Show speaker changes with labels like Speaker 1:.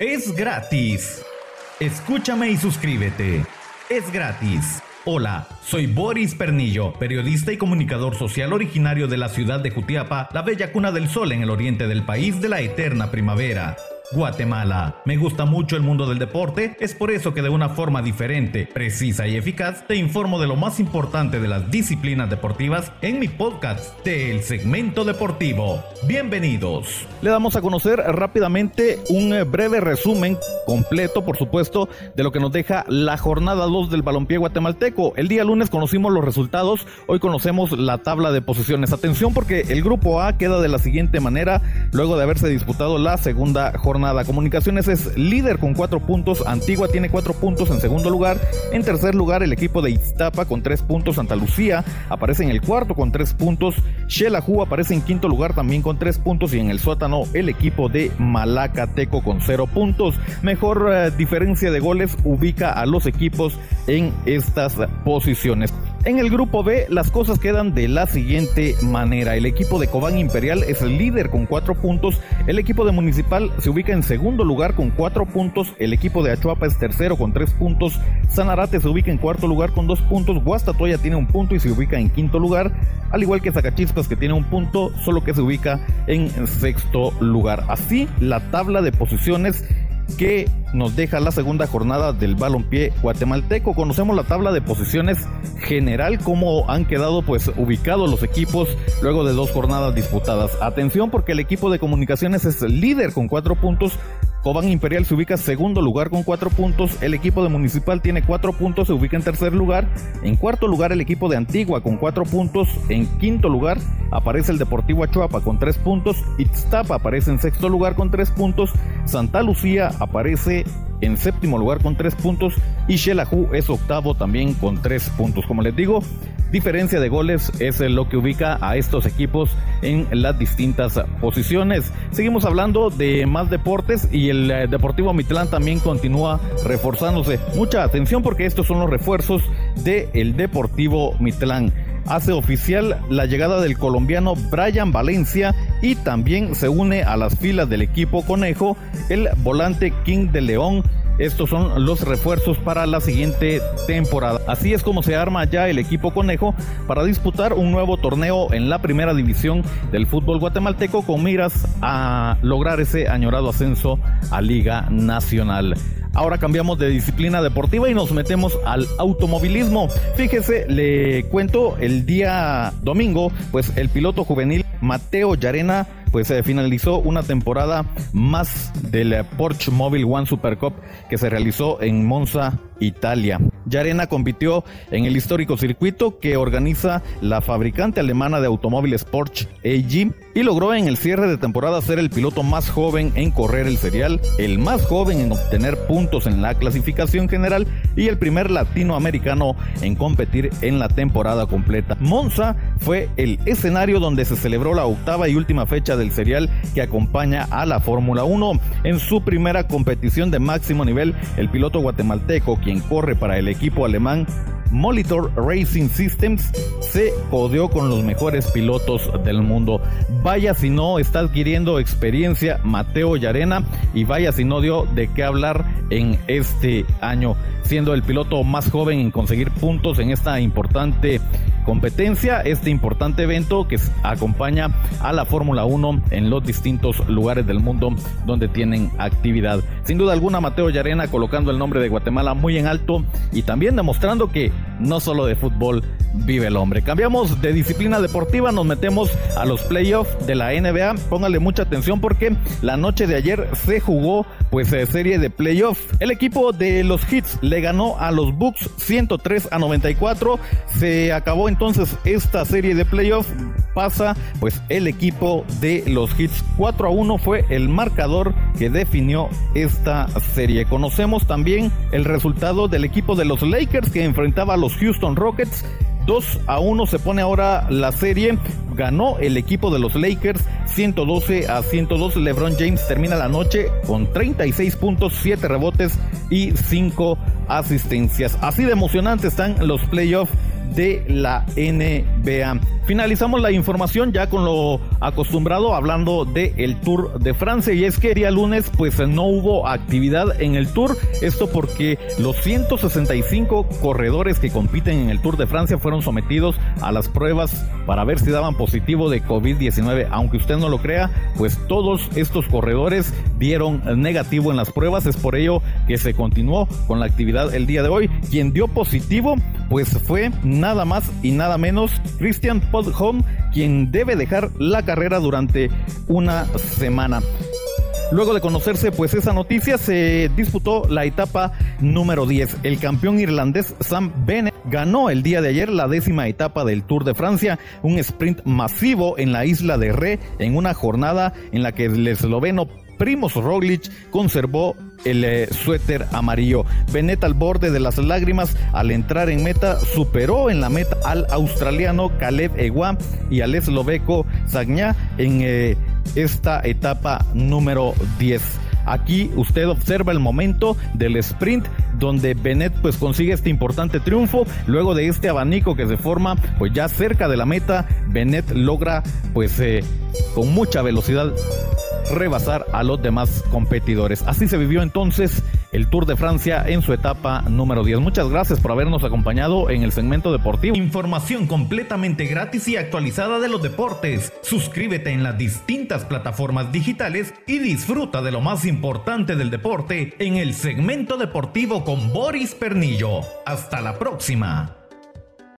Speaker 1: Es gratis. Escúchame y suscríbete. Es gratis. Hola, soy Boris Pernillo, periodista y comunicador social originario de la ciudad de Jutiapa, la bella cuna del sol en el oriente del país de la eterna primavera. Guatemala. Me gusta mucho el mundo del deporte, es por eso que de una forma diferente, precisa y eficaz te informo de lo más importante de las disciplinas deportivas en mi podcast del segmento deportivo. Bienvenidos. Le damos a conocer rápidamente un eh, breve resumen completo, por supuesto, de lo que nos deja la jornada 2 del balompié guatemalteco. El día lunes conocimos los resultados, hoy conocemos la tabla de posiciones. Atención porque el grupo A queda de la siguiente manera luego de haberse disputado la segunda jornada jornada. Comunicaciones es líder con cuatro puntos, Antigua tiene cuatro puntos en segundo lugar, en tercer lugar el equipo de Iztapa con tres puntos, Santa Lucía aparece en el cuarto con tres puntos, Xelajú aparece en quinto lugar también con tres puntos y en el sótano el equipo de Malacateco con cero puntos. Mejor eh, diferencia de goles ubica a los equipos en estas posiciones. En el grupo B las cosas quedan de la siguiente manera. El equipo de Cobán Imperial es el líder con cuatro puntos. El equipo de Municipal se ubica en segundo lugar con cuatro puntos. El equipo de Achuapa es tercero con tres puntos. Sanarate se ubica en cuarto lugar con dos puntos. Guastatoya tiene un punto y se ubica en quinto lugar. Al igual que Zacachispas que tiene un punto, solo que se ubica en sexto lugar. Así la tabla de posiciones que nos deja la segunda jornada del balompié guatemalteco. Conocemos la tabla de posiciones general, cómo han quedado pues ubicados los equipos luego de dos jornadas disputadas. Atención porque el equipo de comunicaciones es líder con cuatro puntos Cobán Imperial se ubica segundo lugar con cuatro puntos. El equipo de Municipal tiene cuatro puntos, se ubica en tercer lugar. En cuarto lugar, el equipo de Antigua con cuatro puntos. En quinto lugar, aparece el Deportivo Achuapa con tres puntos. Itztapa aparece en sexto lugar con tres puntos. Santa Lucía aparece en séptimo lugar con tres puntos. Y Xelajú es octavo también con tres puntos. Como les digo, diferencia de goles es lo que ubica a estos equipos en las distintas posiciones. Seguimos hablando de más deportes y el eh, Deportivo Mitlán también continúa reforzándose. Mucha atención porque estos son los refuerzos del el Deportivo Mitlán hace oficial la llegada del colombiano Brian Valencia y también se une a las filas del equipo conejo el volante King de León estos son los refuerzos para la siguiente temporada. Así es como se arma ya el equipo conejo para disputar un nuevo torneo en la primera división del fútbol guatemalteco con miras a lograr ese añorado ascenso a Liga Nacional. Ahora cambiamos de disciplina deportiva y nos metemos al automovilismo. Fíjese, le cuento el día domingo, pues el piloto juvenil Mateo Yarena pues se finalizó una temporada más del Porsche Mobile One Super Cup que se realizó en Monza, Italia. Yarena compitió en el histórico circuito que organiza la fabricante alemana de automóviles Porsche AG y logró en el cierre de temporada ser el piloto más joven en correr el serial, el más joven en obtener puntos en la clasificación general y el primer latinoamericano en competir en la temporada completa. Monza fue el escenario donde se celebró la octava y última fecha del serial que acompaña a la Fórmula 1. En su primera competición de máximo nivel, el piloto guatemalteco, quien corre para el equipo alemán, Molitor Racing Systems se codeó con los mejores pilotos del mundo. Vaya si no está adquiriendo experiencia Mateo Yarena y vaya si no dio de qué hablar en este año, siendo el piloto más joven en conseguir puntos en esta importante competencia, este importante evento que acompaña a la Fórmula 1 en los distintos lugares del mundo donde tienen actividad. Sin duda alguna, Mateo Yarena colocando el nombre de Guatemala muy en alto y también demostrando que no solo de fútbol vive el hombre. Cambiamos de disciplina deportiva, nos metemos a los playoffs de la NBA. Póngale mucha atención porque la noche de ayer se jugó pues eh, serie de playoffs. El equipo de los Hits le ganó a los Bucks 103 a 94. Se acabó entonces esta serie de playoffs. Pasa pues el equipo de los Hits 4 a 1 fue el marcador que definió esta serie. Conocemos también el resultado del equipo de los Lakers que enfrentaba a los Houston Rockets 2 a 1 se pone ahora la serie. Ganó el equipo de los Lakers 112 a 102. LeBron James termina la noche con 36 puntos, 7 rebotes y 5 asistencias. Así de emocionantes están los playoffs de la NBA. Finalizamos la información ya con lo acostumbrado hablando de el Tour de Francia. Y es que el día lunes pues no hubo actividad en el Tour, esto porque los 165 corredores que compiten en el Tour de Francia fueron sometidos a las pruebas para ver si daban positivo de COVID-19, aunque usted no lo crea, pues todos estos corredores dieron negativo en las pruebas, es por ello que se continuó con la actividad el día de hoy. Quien dio positivo pues fue nada más y nada menos Christian Podholm, quien debe dejar la carrera durante una semana. Luego de conocerse pues esa noticia se disputó la etapa número 10. El campeón irlandés Sam Bennett ganó el día de ayer la décima etapa del Tour de Francia, un sprint masivo en la isla de Ré en una jornada en la que el esloveno Primoz Roglic conservó el eh, suéter amarillo. Bennett al borde de las lágrimas al entrar en meta superó en la meta al australiano Caleb Ewa y al esloveco Sagna en eh, esta etapa número 10. Aquí usted observa el momento del sprint donde Bennett pues consigue este importante triunfo. Luego de este abanico que se forma pues ya cerca de la meta, Bennett logra pues eh, con mucha velocidad rebasar a los demás competidores. Así se vivió entonces el Tour de Francia en su etapa número 10. Muchas gracias por habernos acompañado en el segmento deportivo. Información completamente gratis y actualizada de los deportes. Suscríbete en las distintas plataformas digitales y disfruta de lo más importante del deporte en el segmento deportivo con Boris Pernillo. Hasta la próxima.